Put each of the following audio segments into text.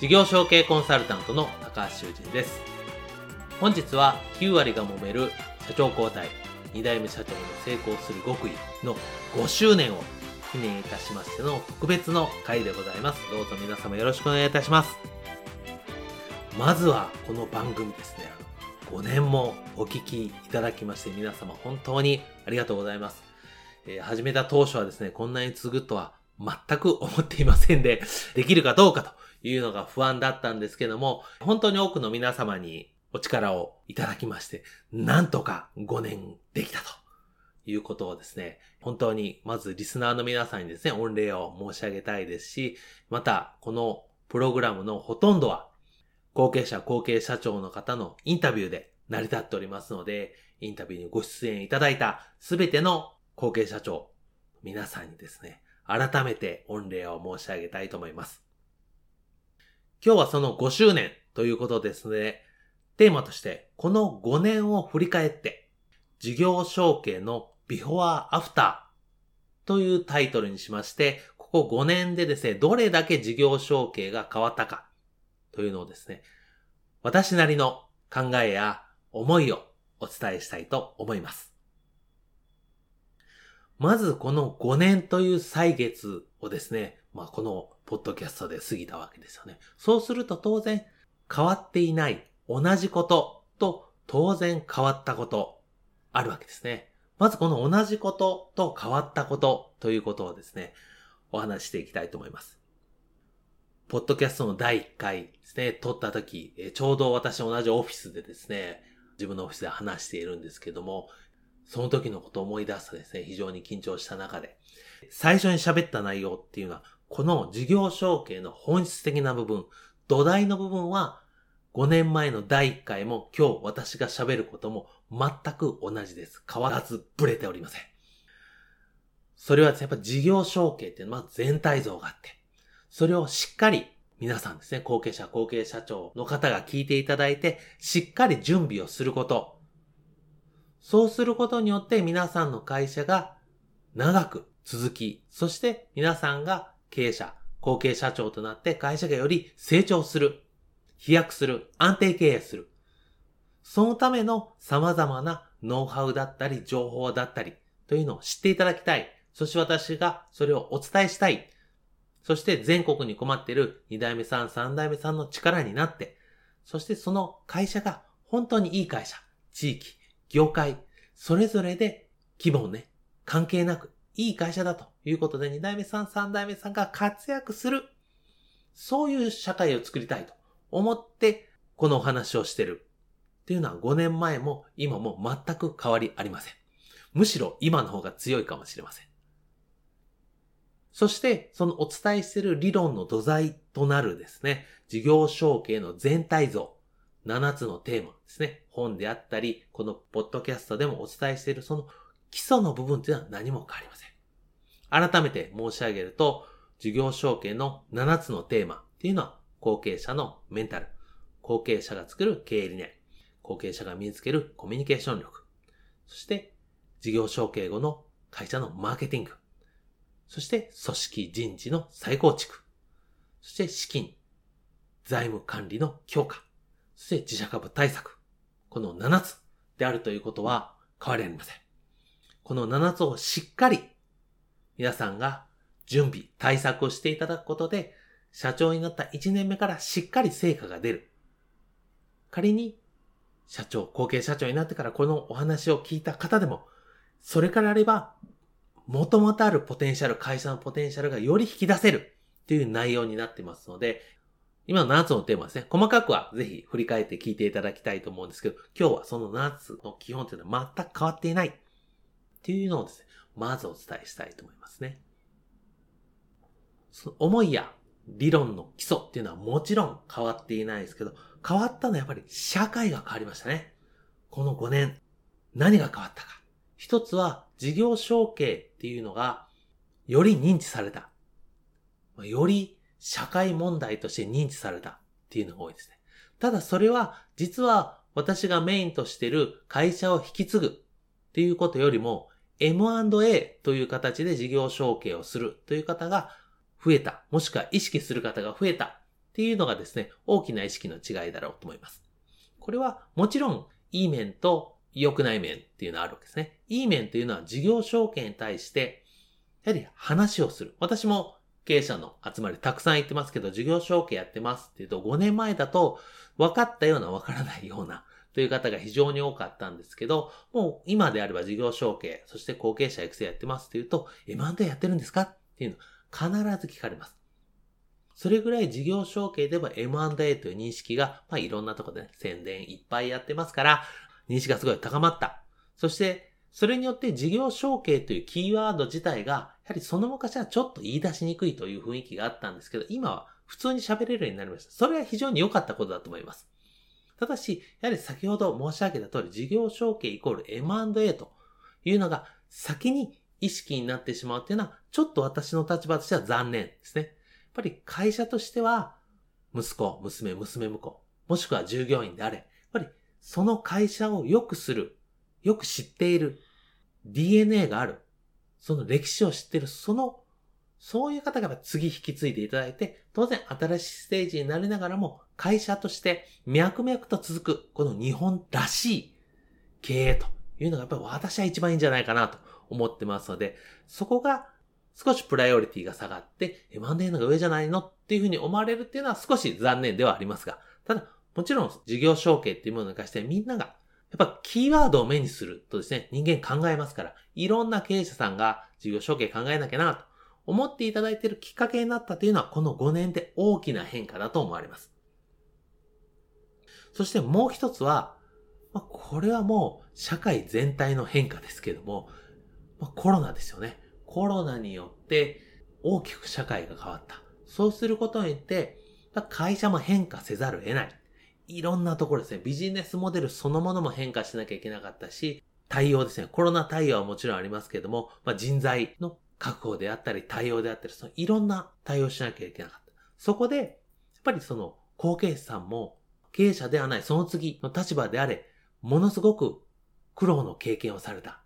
事業承継コンサルタントの高橋修人です。本日は9割が揉める社長交代2代目社長の成功する極意の5周年を記念いたしましての特別の回でございます。どうぞ皆様よろしくお願いいたします。まずはこの番組ですね、5年もお聞きいただきまして皆様本当にありがとうございます。え、始めた当初はですね、こんなに続くとは全く思っていませんで、できるかどうかというのが不安だったんですけども、本当に多くの皆様にお力をいただきまして、なんとか5年できたということをですね、本当にまずリスナーの皆さんにですね、御礼を申し上げたいですし、またこのプログラムのほとんどは後継者後継社長の方のインタビューで成り立っておりますので、インタビューにご出演いただいたすべての後継社長、皆さんにですね、改めて御礼を申し上げたいと思います。今日はその5周年ということですね。テーマとして、この5年を振り返って、事業承継のビフォーアフターというタイトルにしまして、ここ5年でですね、どれだけ事業承継が変わったかというのをですね、私なりの考えや思いをお伝えしたいと思います。まずこの5年という歳月をですね、まあこのポッドキャストで過ぎたわけですよね。そうすると当然変わっていない同じことと当然変わったことあるわけですね。まずこの同じことと変わったことということをですね、お話していきたいと思います。ポッドキャストの第1回ですね、撮った時、ちょうど私同じオフィスでですね、自分のオフィスで話しているんですけども、その時のことを思い出すとですね、非常に緊張した中で、最初に喋った内容っていうのは、この事業承継の本質的な部分、土台の部分は、5年前の第1回も今日私が喋ることも全く同じです。変わらずブレておりません。それはやっぱ事業承継っていうのは全体像があって、それをしっかり皆さんですね、後継者、後継社長の方が聞いていただいて、しっかり準備をすること。そうすることによって皆さんの会社が長く続き、そして皆さんが経営者、後継社長となって会社がより成長する、飛躍する、安定経営する。そのための様々なノウハウだったり、情報だったり、というのを知っていただきたい。そして私がそれをお伝えしたい。そして全国に困っている2代目さん、3代目さんの力になって、そしてその会社が本当にいい会社、地域、業界、それぞれで規模をね、関係なくいい会社だということで、2代目さん、3代目さんが活躍する。そういう社会を作りたいと思って、このお話をしてる。っていうのは5年前も今も全く変わりありません。むしろ今の方が強いかもしれません。そして、そのお伝えしている理論の土台となるですね、事業承継の全体像、7つのテーマですね、本であったり、このポッドキャストでもお伝えしているその基礎の部分というのは何も変わりません。改めて申し上げると、事業承継の7つのテーマっていうのは、後継者のメンタル、後継者が作る経営理念、後継者が身につけるコミュニケーション力、そして事業承継後の会社のマーケティング、そして組織人事の再構築、そして資金、財務管理の強化、そして自社株対策、この7つであるということは変わりありません。この7つをしっかり皆さんが準備、対策をしていただくことで、社長になった1年目からしっかり成果が出る。仮に社長、後継社長になってからこのお話を聞いた方でも、それからあれば、もともとあるポテンシャル、会社のポテンシャルがより引き出せるっていう内容になってますので、今の7つのテーマですね。細かくはぜひ振り返って聞いていただきたいと思うんですけど、今日はその7つの基本というのは全く変わっていないっていうのをですね、まずお伝えしたいと思いますね。その思いや理論の基礎っていうのはもちろん変わっていないですけど、変わったのはやっぱり社会が変わりましたね。この5年、何が変わったか。一つは事業承継っていうのがより認知された。より社会問題として認知されたっていうのが多いですね。ただそれは実は私がメインとしてる会社を引き継ぐっていうことよりも M&A という形で事業承継をするという方が増えた、もしくは意識する方が増えたっていうのがですね、大きな意識の違いだろうと思います。これはもちろんいい面と良くない面っていうのはあるわけですね。いい面っていうのは事業承継に対して、やはり話をする。私も経営者の集まりたくさん行ってますけど、事業承継やってますっていうと、5年前だと分かったような分からないようなという方が非常に多かったんですけど、もう今であれば事業承継、そして後継者育成やってますっていうと、M&A やってるんですかっていうの必ず聞かれます。それぐらい事業承継では M&A という認識が、まあ、いろんなとこで、ね、宣伝いっぱいやってますから、認識がすごい高まった。そして、それによって事業承継というキーワード自体が、はりその昔はちょっと言い出しにくいという雰囲気があったんですけど、今は普通に喋れるようになりました。それは非常に良かったことだと思います。ただし、やはり先ほど申し上げた通り、事業承継イコール M&A というのが先に意識になってしまうっていうのは、ちょっと私の立場としては残念ですね。やっぱり会社としては、息子、娘、娘婿、もしくは従業員であれ、やっぱりその会社を良くする、よく知っている、DNA がある、その歴史を知ってる、その、そういう方が次引き継いでいただいて、当然新しいステージになりながらも、会社として脈々と続く、この日本らしい経営というのがやっぱり私は一番いいんじゃないかなと思ってますので、そこが少しプライオリティが下がって、M&A のが上じゃないのっていうふうに思われるっていうのは少し残念ではありますが、ただ、もちろん事業承継っていうものに関してみんなが、やっぱキーワードを目にするとですね、人間考えますから、いろんな経営者さんが事業承継考えなきゃなと思っていただいているきっかけになったというのは、この5年で大きな変化だと思われます。そしてもう一つは、まあ、これはもう社会全体の変化ですけども、まあ、コロナですよね。コロナによって大きく社会が変わった。そうすることによって、会社も変化せざるを得ない。いろんなところですね。ビジネスモデルそのものも変化しなきゃいけなかったし、対応ですね。コロナ対応はもちろんありますけども、まあ、人材の確保であったり、対応であったり、そのいろんな対応しなきゃいけなかった。そこで、やっぱりその後継者さんも経営者ではないその次の立場であれ、ものすごく苦労の経験をされた。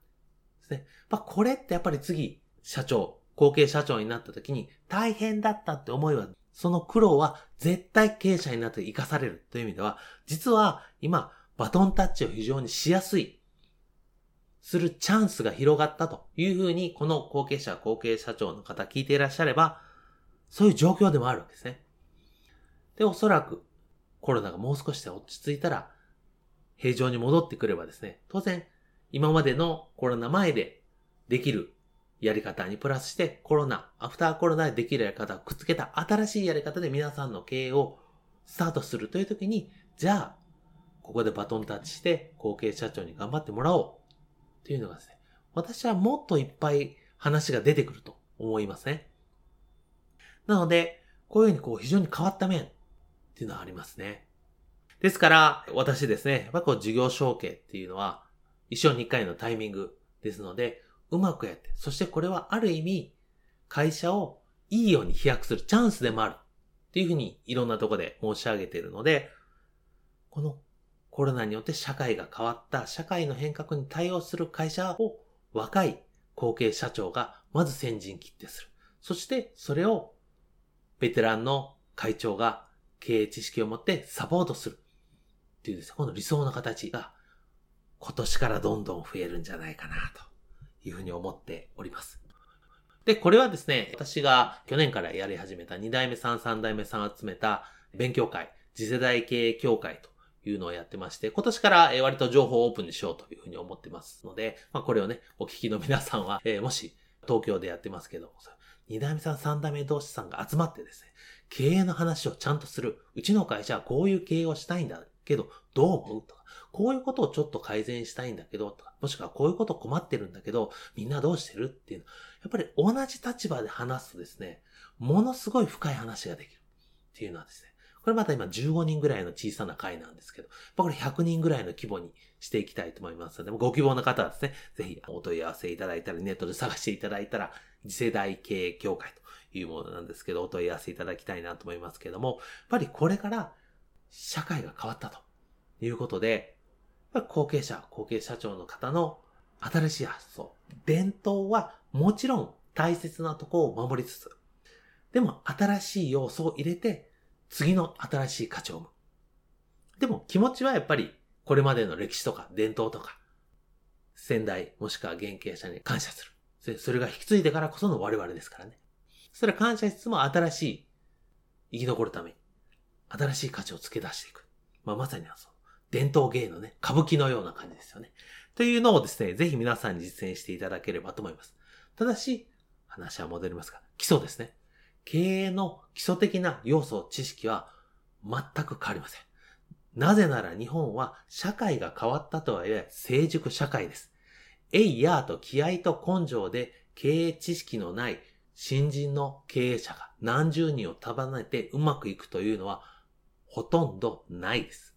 ですね。まあ、これってやっぱり次、社長、後継社長になった時に大変だったって思いは、その苦労は絶対経営者になって活かされるという意味では、実は今、バトンタッチを非常にしやすい、するチャンスが広がったというふうに、この後継者、後継社長の方聞いていらっしゃれば、そういう状況でもあるわけですね。で、おそらく、コロナがもう少しで落ち着いたら、平常に戻ってくればですね、当然、今までのコロナ前でできるやり方にプラスしてコロナ、アフターコロナでできるやり方をくっつけた新しいやり方で皆さんの経営をスタートするという時に、じゃあ、ここでバトンタッチして後継社長に頑張ってもらおうっていうのがですね、私はもっといっぱい話が出てくると思いますね。なので、こういうふうにこう非常に変わった面っていうのはありますね。ですから、私ですね、やっぱこう事業承継っていうのは一生に一回のタイミングですので、うまくやって、そしてこれはある意味、会社をいいように飛躍するチャンスでもある。っていうふうにいろんなとこで申し上げているので、このコロナによって社会が変わった社会の変革に対応する会社を若い後継社長がまず先陣切ってする。そしてそれをベテランの会長が経営知識を持ってサポートする。っていうですね、この理想の形が今年からどんどん増えるんじゃないかなと。いうふうに思っております。で、これはですね、私が去年からやり始めた2代目さん、3代目さん集めた勉強会、次世代経営協会というのをやってまして、今年から割と情報をオープンにしようというふうに思ってますので、まあこれをね、お聞きの皆さんは、えー、もし東京でやってますけど、二代目さん三代目同士さんが集まってですね、経営の話をちゃんとする。うちの会社はこういう経営をしたいんだけど、どう思う？とか、こういうことをちょっと改善したいんだけど、とか、もしくはこういうこと困ってるんだけど、みんなどうしてる？っていうの。やっぱり同じ立場で話すとですね、ものすごい深い話ができるっていうのはですね、これまた今15人ぐらいの小さな会なんですけど、これ100人ぐらいの規模にしていきたいと思いますので、ご希望の方はですね、ぜひお問い合わせいただいたり、ネットで探していただいたら、次世代経営協会というものなんですけど、お問い合わせいただきたいなと思いますけども、やっぱりこれから社会が変わったということで、後継者、後継社長の方の新しい発想、伝統はもちろん大切なとこを守りつつ、でも新しい要素を入れて次の新しい価値を生む。でも気持ちはやっぱりこれまでの歴史とか伝統とか、先代もしくは原型者に感謝する。それが引き継いでからこその我々ですからね。それは感謝しつつも新しい生き残るために、新しい価値を付け出していく。まあ、まさにその伝統芸のね、歌舞伎のような感じですよね。というのをですね、ぜひ皆さんに実践していただければと思います。ただし、話は戻りますが、基礎ですね。経営の基礎的な要素、知識は全く変わりません。なぜなら日本は社会が変わったとはいえ成熟社会です。えいやーと気合と根性で経営知識のない新人の経営者が何十人を束ねてうまくいくというのはほとんどないです。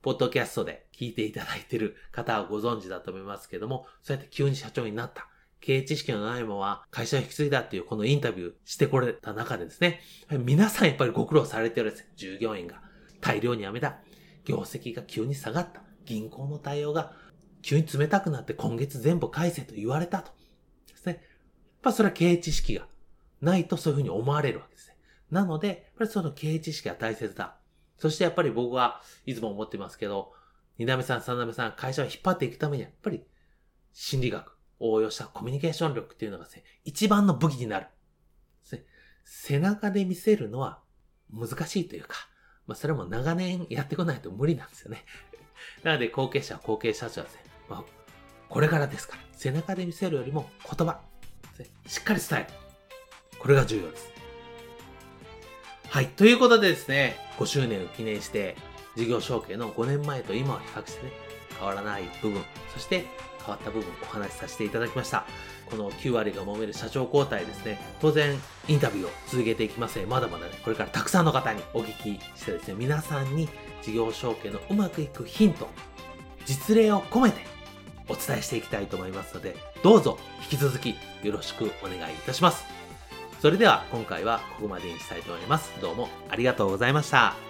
ポッドキャストで聞いていただいている方はご存知だと思いますけども、そうやって急に社長になった。経営知識のないまま会社を引き継いだっていうこのインタビューしてこれた中でですね、皆さんやっぱりご苦労されてるんです従業員が大量に辞めた。業績が急に下がった。銀行の対応が急に冷たくなって今月全部返せと言われたと。ですね。やっぱそれは経営知識がないとそういうふうに思われるわけです。なので、やっぱりその経営知識が大切だ。そしてやっぱり僕はいつも思ってますけど、二代目さん、三代目さん、会社を引っ張っていくためにやっぱり心理学、応用したコミュニケーション力っていうのがですね、一番の武器になる。ね、背中で見せるのは難しいというか、まあそれも長年やってこないと無理なんですよね。なので後継者、後継者長はですね、まあ、これからですから、背中で見せるよりも言葉、しっかり伝える。これが重要です。はい。ということでですね、5周年を記念して、事業承継の5年前と今を比較してね、変わらない部分、そして変わった部分お話しさせていただきました。この9割が揉める社長交代ですね、当然インタビューを続けていきますので、まだまだね、これからたくさんの方にお聞きしてですね、皆さんに事業承継のうまくいくヒント、実例を込めてお伝えしていきたいと思いますので、どうぞ引き続きよろしくお願いいたします。それでは今回はここまでにしたいと思います。どうもありがとうございました。